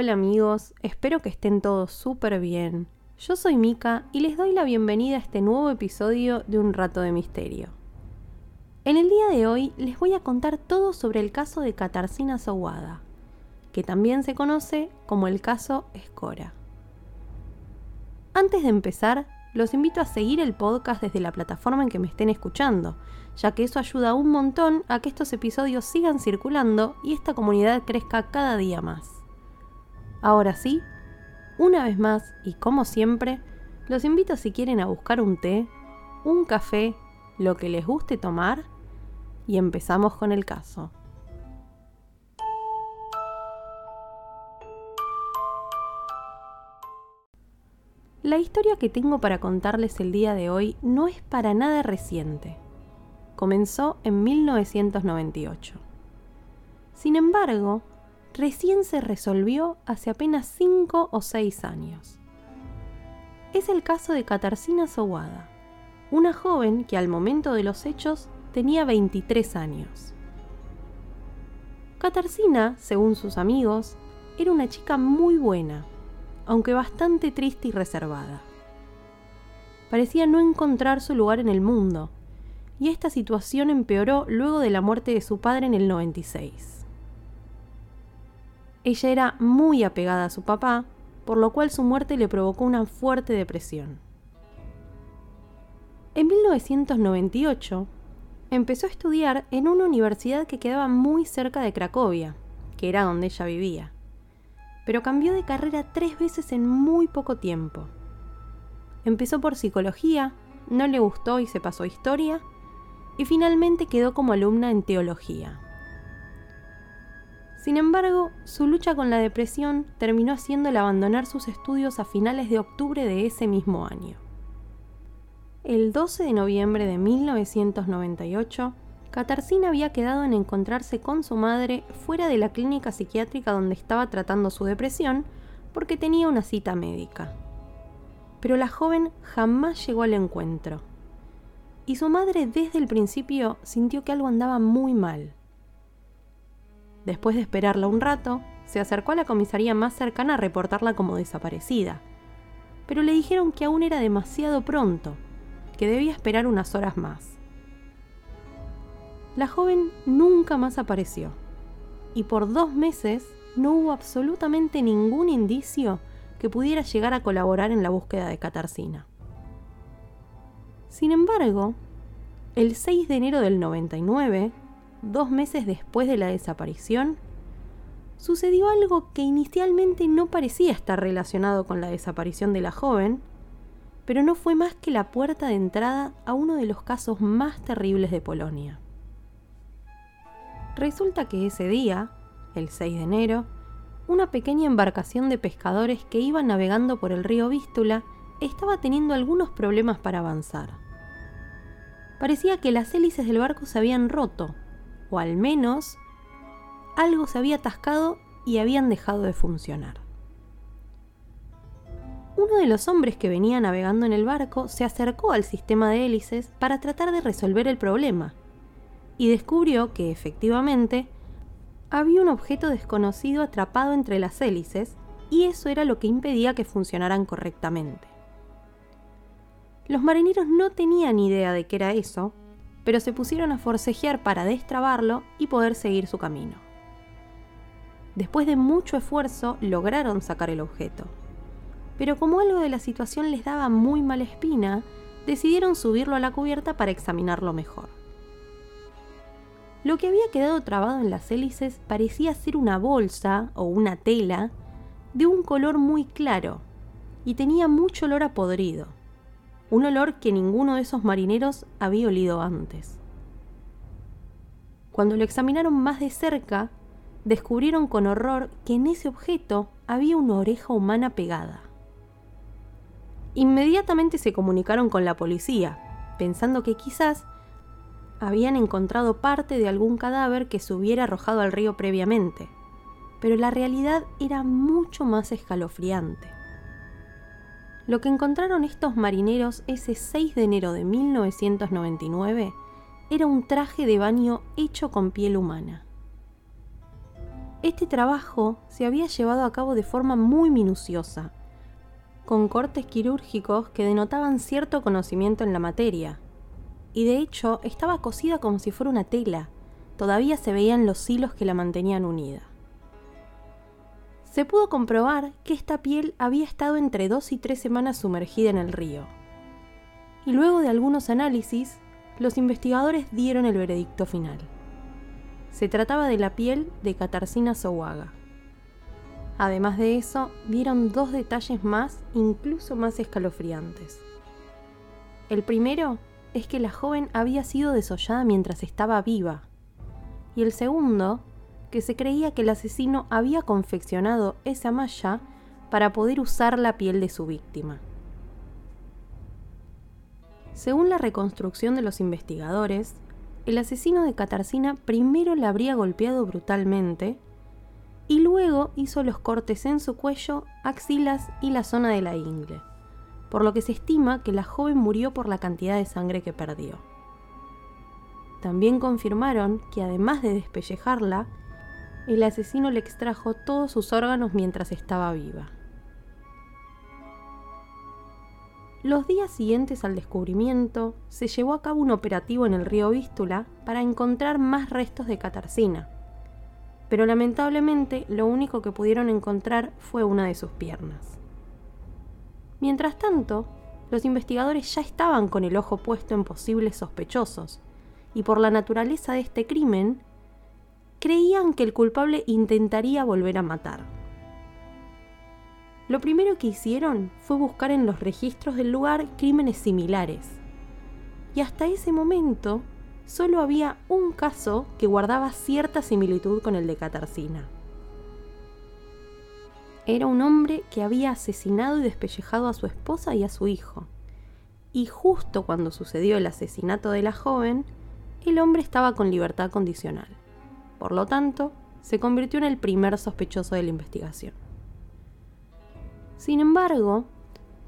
Hola, amigos, espero que estén todos súper bien. Yo soy Mika y les doy la bienvenida a este nuevo episodio de Un Rato de Misterio. En el día de hoy les voy a contar todo sobre el caso de Katarzyna Sowada, que también se conoce como el caso Escora. Antes de empezar, los invito a seguir el podcast desde la plataforma en que me estén escuchando, ya que eso ayuda un montón a que estos episodios sigan circulando y esta comunidad crezca cada día más. Ahora sí, una vez más y como siempre, los invito si quieren a buscar un té, un café, lo que les guste tomar y empezamos con el caso. La historia que tengo para contarles el día de hoy no es para nada reciente. Comenzó en 1998. Sin embargo, recién se resolvió hace apenas 5 o 6 años. Es el caso de Katarzyna Sowada, una joven que al momento de los hechos tenía 23 años. Katarzyna, según sus amigos, era una chica muy buena, aunque bastante triste y reservada. Parecía no encontrar su lugar en el mundo, y esta situación empeoró luego de la muerte de su padre en el 96. Ella era muy apegada a su papá, por lo cual su muerte le provocó una fuerte depresión. En 1998, empezó a estudiar en una universidad que quedaba muy cerca de Cracovia, que era donde ella vivía, pero cambió de carrera tres veces en muy poco tiempo. Empezó por psicología, no le gustó y se pasó a historia, y finalmente quedó como alumna en teología. Sin embargo, su lucha con la depresión terminó haciéndole abandonar sus estudios a finales de octubre de ese mismo año. El 12 de noviembre de 1998, Katarzyna había quedado en encontrarse con su madre fuera de la clínica psiquiátrica donde estaba tratando su depresión porque tenía una cita médica. Pero la joven jamás llegó al encuentro. Y su madre desde el principio sintió que algo andaba muy mal. Después de esperarla un rato, se acercó a la comisaría más cercana a reportarla como desaparecida. Pero le dijeron que aún era demasiado pronto, que debía esperar unas horas más. La joven nunca más apareció, y por dos meses no hubo absolutamente ningún indicio que pudiera llegar a colaborar en la búsqueda de Katarzyna. Sin embargo, el 6 de enero del 99, dos meses después de la desaparición, sucedió algo que inicialmente no parecía estar relacionado con la desaparición de la joven, pero no fue más que la puerta de entrada a uno de los casos más terribles de Polonia. Resulta que ese día, el 6 de enero, una pequeña embarcación de pescadores que iban navegando por el río Vístula estaba teniendo algunos problemas para avanzar. Parecía que las hélices del barco se habían roto o al menos algo se había atascado y habían dejado de funcionar. Uno de los hombres que venía navegando en el barco se acercó al sistema de hélices para tratar de resolver el problema y descubrió que efectivamente había un objeto desconocido atrapado entre las hélices y eso era lo que impedía que funcionaran correctamente. Los marineros no tenían idea de qué era eso, pero se pusieron a forcejear para destrabarlo y poder seguir su camino. Después de mucho esfuerzo lograron sacar el objeto, pero como algo de la situación les daba muy mala espina, decidieron subirlo a la cubierta para examinarlo mejor. Lo que había quedado trabado en las hélices parecía ser una bolsa o una tela de un color muy claro y tenía mucho olor a podrido un olor que ninguno de esos marineros había olido antes. Cuando lo examinaron más de cerca, descubrieron con horror que en ese objeto había una oreja humana pegada. Inmediatamente se comunicaron con la policía, pensando que quizás habían encontrado parte de algún cadáver que se hubiera arrojado al río previamente, pero la realidad era mucho más escalofriante. Lo que encontraron estos marineros ese 6 de enero de 1999 era un traje de baño hecho con piel humana. Este trabajo se había llevado a cabo de forma muy minuciosa, con cortes quirúrgicos que denotaban cierto conocimiento en la materia, y de hecho estaba cosida como si fuera una tela, todavía se veían los hilos que la mantenían unida. Se pudo comprobar que esta piel había estado entre dos y tres semanas sumergida en el río. Y luego de algunos análisis, los investigadores dieron el veredicto final. Se trataba de la piel de Katarzyna Sowaga. Además de eso, vieron dos detalles más, incluso más escalofriantes. El primero es que la joven había sido desollada mientras estaba viva. Y el segundo que se creía que el asesino había confeccionado esa malla para poder usar la piel de su víctima. Según la reconstrucción de los investigadores, el asesino de Katarzyna primero la habría golpeado brutalmente y luego hizo los cortes en su cuello, axilas y la zona de la ingle, por lo que se estima que la joven murió por la cantidad de sangre que perdió. También confirmaron que además de despellejarla, el asesino le extrajo todos sus órganos mientras estaba viva. Los días siguientes al descubrimiento, se llevó a cabo un operativo en el río Vístula para encontrar más restos de Catarcina, pero lamentablemente lo único que pudieron encontrar fue una de sus piernas. Mientras tanto, los investigadores ya estaban con el ojo puesto en posibles sospechosos, y por la naturaleza de este crimen, creían que el culpable intentaría volver a matar. Lo primero que hicieron fue buscar en los registros del lugar crímenes similares. Y hasta ese momento solo había un caso que guardaba cierta similitud con el de Catarcina. Era un hombre que había asesinado y despellejado a su esposa y a su hijo. Y justo cuando sucedió el asesinato de la joven, el hombre estaba con libertad condicional. Por lo tanto, se convirtió en el primer sospechoso de la investigación. Sin embargo,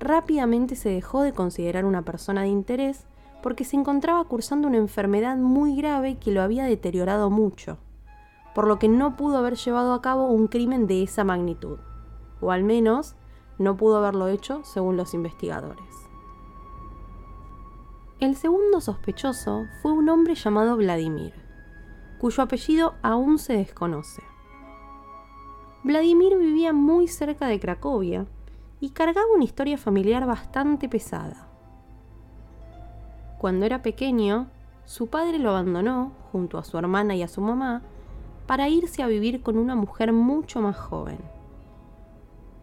rápidamente se dejó de considerar una persona de interés porque se encontraba cursando una enfermedad muy grave que lo había deteriorado mucho, por lo que no pudo haber llevado a cabo un crimen de esa magnitud, o al menos no pudo haberlo hecho según los investigadores. El segundo sospechoso fue un hombre llamado Vladimir cuyo apellido aún se desconoce. Vladimir vivía muy cerca de Cracovia y cargaba una historia familiar bastante pesada. Cuando era pequeño, su padre lo abandonó, junto a su hermana y a su mamá, para irse a vivir con una mujer mucho más joven.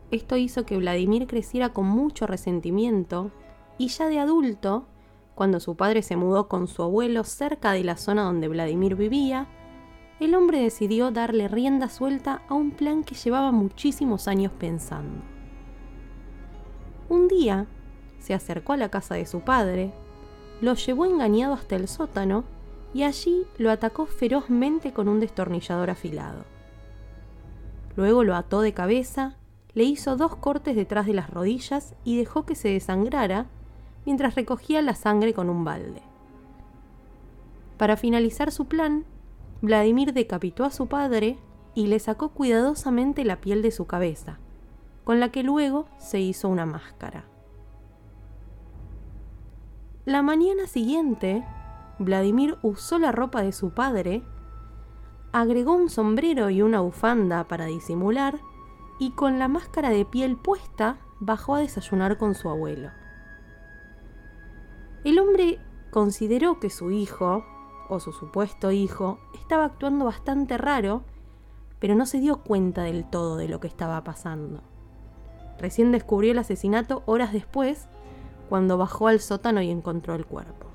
Esto hizo que Vladimir creciera con mucho resentimiento y ya de adulto cuando su padre se mudó con su abuelo cerca de la zona donde Vladimir vivía, el hombre decidió darle rienda suelta a un plan que llevaba muchísimos años pensando. Un día, se acercó a la casa de su padre, lo llevó engañado hasta el sótano y allí lo atacó ferozmente con un destornillador afilado. Luego lo ató de cabeza, le hizo dos cortes detrás de las rodillas y dejó que se desangrara mientras recogía la sangre con un balde. Para finalizar su plan, Vladimir decapitó a su padre y le sacó cuidadosamente la piel de su cabeza, con la que luego se hizo una máscara. La mañana siguiente, Vladimir usó la ropa de su padre, agregó un sombrero y una bufanda para disimular y con la máscara de piel puesta bajó a desayunar con su abuelo. El hombre consideró que su hijo, o su supuesto hijo, estaba actuando bastante raro, pero no se dio cuenta del todo de lo que estaba pasando. Recién descubrió el asesinato horas después, cuando bajó al sótano y encontró el cuerpo.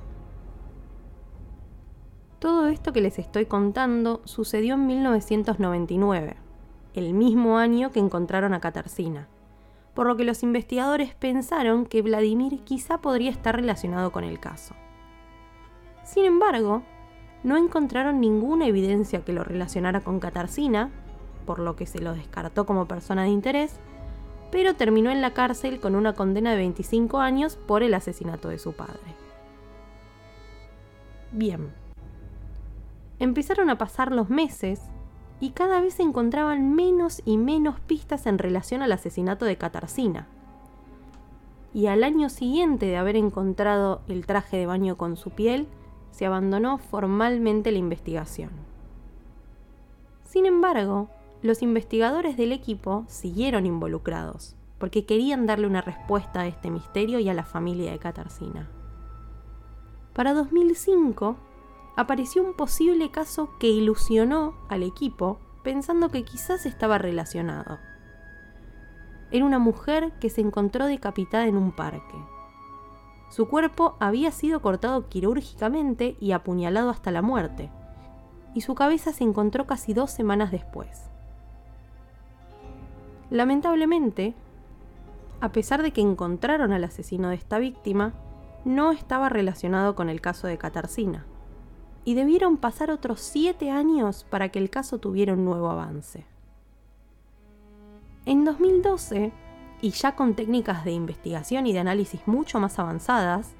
Todo esto que les estoy contando sucedió en 1999, el mismo año que encontraron a Katarzyna, por lo que los investigadores pensaron que Vladimir quizá podría estar relacionado con el caso. Sin embargo, no encontraron ninguna evidencia que lo relacionara con Katarzyna, por lo que se lo descartó como persona de interés, pero terminó en la cárcel con una condena de 25 años por el asesinato de su padre. Bien. Empezaron a pasar los meses y cada vez se encontraban menos y menos pistas en relación al asesinato de Katarzyna. Y al año siguiente de haber encontrado el traje de baño con su piel, se abandonó formalmente la investigación. Sin embargo, los investigadores del equipo siguieron involucrados, porque querían darle una respuesta a este misterio y a la familia de Katarzyna. Para 2005, apareció un posible caso que ilusionó al equipo pensando que quizás estaba relacionado. Era una mujer que se encontró decapitada en un parque. Su cuerpo había sido cortado quirúrgicamente y apuñalado hasta la muerte, y su cabeza se encontró casi dos semanas después. Lamentablemente, a pesar de que encontraron al asesino de esta víctima, no estaba relacionado con el caso de Katarzyna, y debieron pasar otros siete años para que el caso tuviera un nuevo avance. En 2012, y ya con técnicas de investigación y de análisis mucho más avanzadas,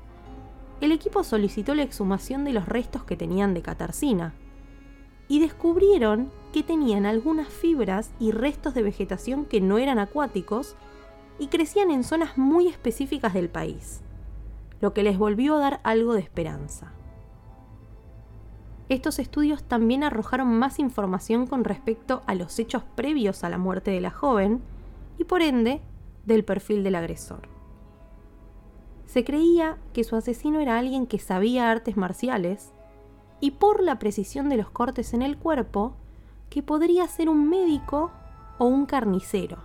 el equipo solicitó la exhumación de los restos que tenían de Katarzyna, y descubrieron que tenían algunas fibras y restos de vegetación que no eran acuáticos y crecían en zonas muy específicas del país, lo que les volvió a dar algo de esperanza. Estos estudios también arrojaron más información con respecto a los hechos previos a la muerte de la joven y por ende del perfil del agresor. Se creía que su asesino era alguien que sabía artes marciales y por la precisión de los cortes en el cuerpo, que podría ser un médico o un carnicero.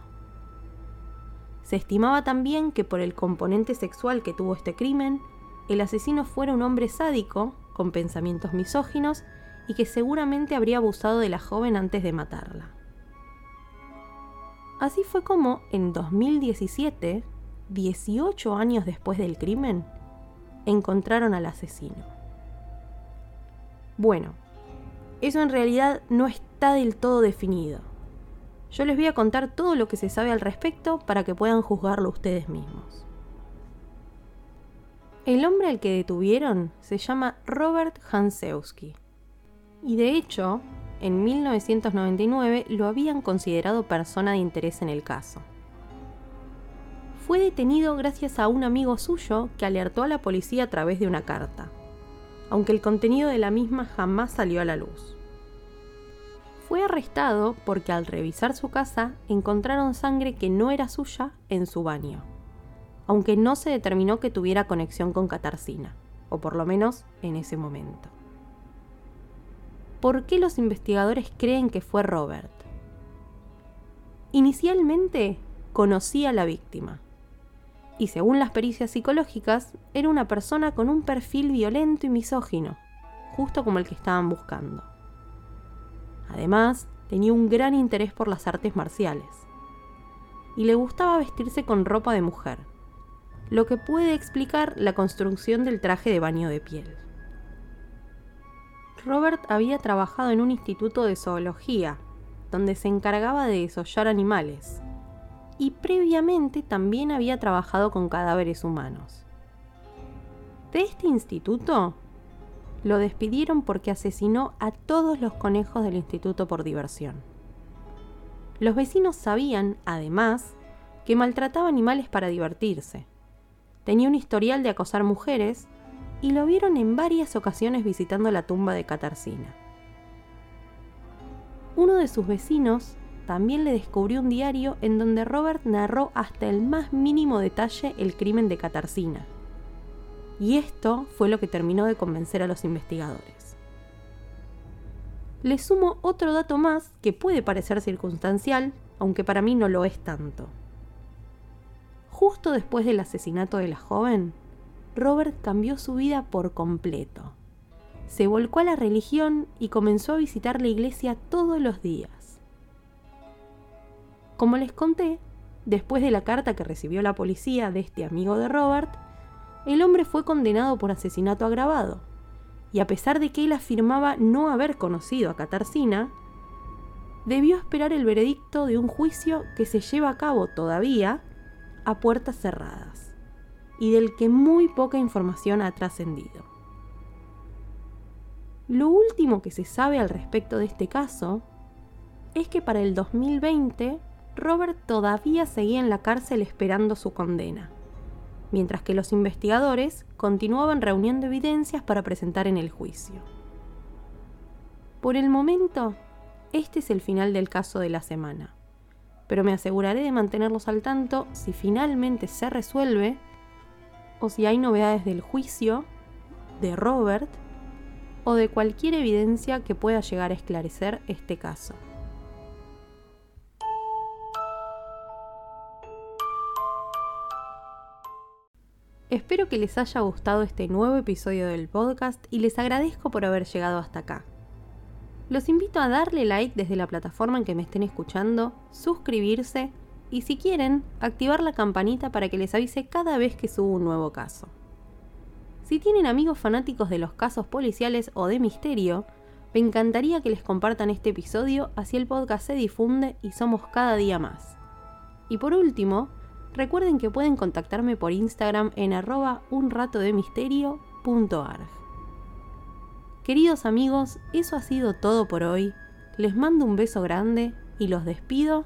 Se estimaba también que por el componente sexual que tuvo este crimen, el asesino fuera un hombre sádico con pensamientos misóginos y que seguramente habría abusado de la joven antes de matarla. Así fue como, en 2017, 18 años después del crimen, encontraron al asesino. Bueno, eso en realidad no está del todo definido. Yo les voy a contar todo lo que se sabe al respecto para que puedan juzgarlo ustedes mismos. El hombre al que detuvieron se llama Robert Hansewski. Y de hecho, en 1999 lo habían considerado persona de interés en el caso. Fue detenido gracias a un amigo suyo que alertó a la policía a través de una carta, aunque el contenido de la misma jamás salió a la luz. Fue arrestado porque al revisar su casa encontraron sangre que no era suya en su baño aunque no se determinó que tuviera conexión con Katarzyna, o por lo menos en ese momento. ¿Por qué los investigadores creen que fue Robert? Inicialmente conocía a la víctima, y según las pericias psicológicas, era una persona con un perfil violento y misógino, justo como el que estaban buscando. Además, tenía un gran interés por las artes marciales, y le gustaba vestirse con ropa de mujer, lo que puede explicar la construcción del traje de baño de piel. Robert había trabajado en un instituto de zoología, donde se encargaba de desollar animales, y previamente también había trabajado con cadáveres humanos. De este instituto lo despidieron porque asesinó a todos los conejos del instituto por diversión. Los vecinos sabían, además, que maltrataba animales para divertirse, Tenía un historial de acosar mujeres y lo vieron en varias ocasiones visitando la tumba de Katarzyna. Uno de sus vecinos también le descubrió un diario en donde Robert narró hasta el más mínimo detalle el crimen de Katarzyna. Y esto fue lo que terminó de convencer a los investigadores. Le sumo otro dato más que puede parecer circunstancial, aunque para mí no lo es tanto. Justo después del asesinato de la joven, Robert cambió su vida por completo. Se volcó a la religión y comenzó a visitar la iglesia todos los días. Como les conté, después de la carta que recibió la policía de este amigo de Robert, el hombre fue condenado por asesinato agravado, y a pesar de que él afirmaba no haber conocido a Katarzyna, debió esperar el veredicto de un juicio que se lleva a cabo todavía a puertas cerradas, y del que muy poca información ha trascendido. Lo último que se sabe al respecto de este caso es que para el 2020 Robert todavía seguía en la cárcel esperando su condena mientras que los investigadores continuaban reuniendo evidencias para presentar en el juicio. Por el momento, este es el final del caso de la semana, pero me aseguraré de mantenerlos al tanto si finalmente se resuelve o si hay novedades del juicio, de Robert o de cualquier evidencia que pueda llegar a esclarecer este caso. Espero que les haya gustado este nuevo episodio del podcast y les agradezco por haber llegado hasta acá. Los invito a darle like desde la plataforma en que me estén escuchando, suscribirse y si quieren, activar la campanita para que les avise cada vez que subo un nuevo caso. Si tienen amigos fanáticos de los casos policiales o de misterio, me encantaría que les compartan este episodio así el podcast se difunde y somos cada día más. Y por último, Recuerden que pueden contactarme por Instagram en arroba unratodemisterio.arg. Queridos amigos, eso ha sido todo por hoy. Les mando un beso grande y los despido.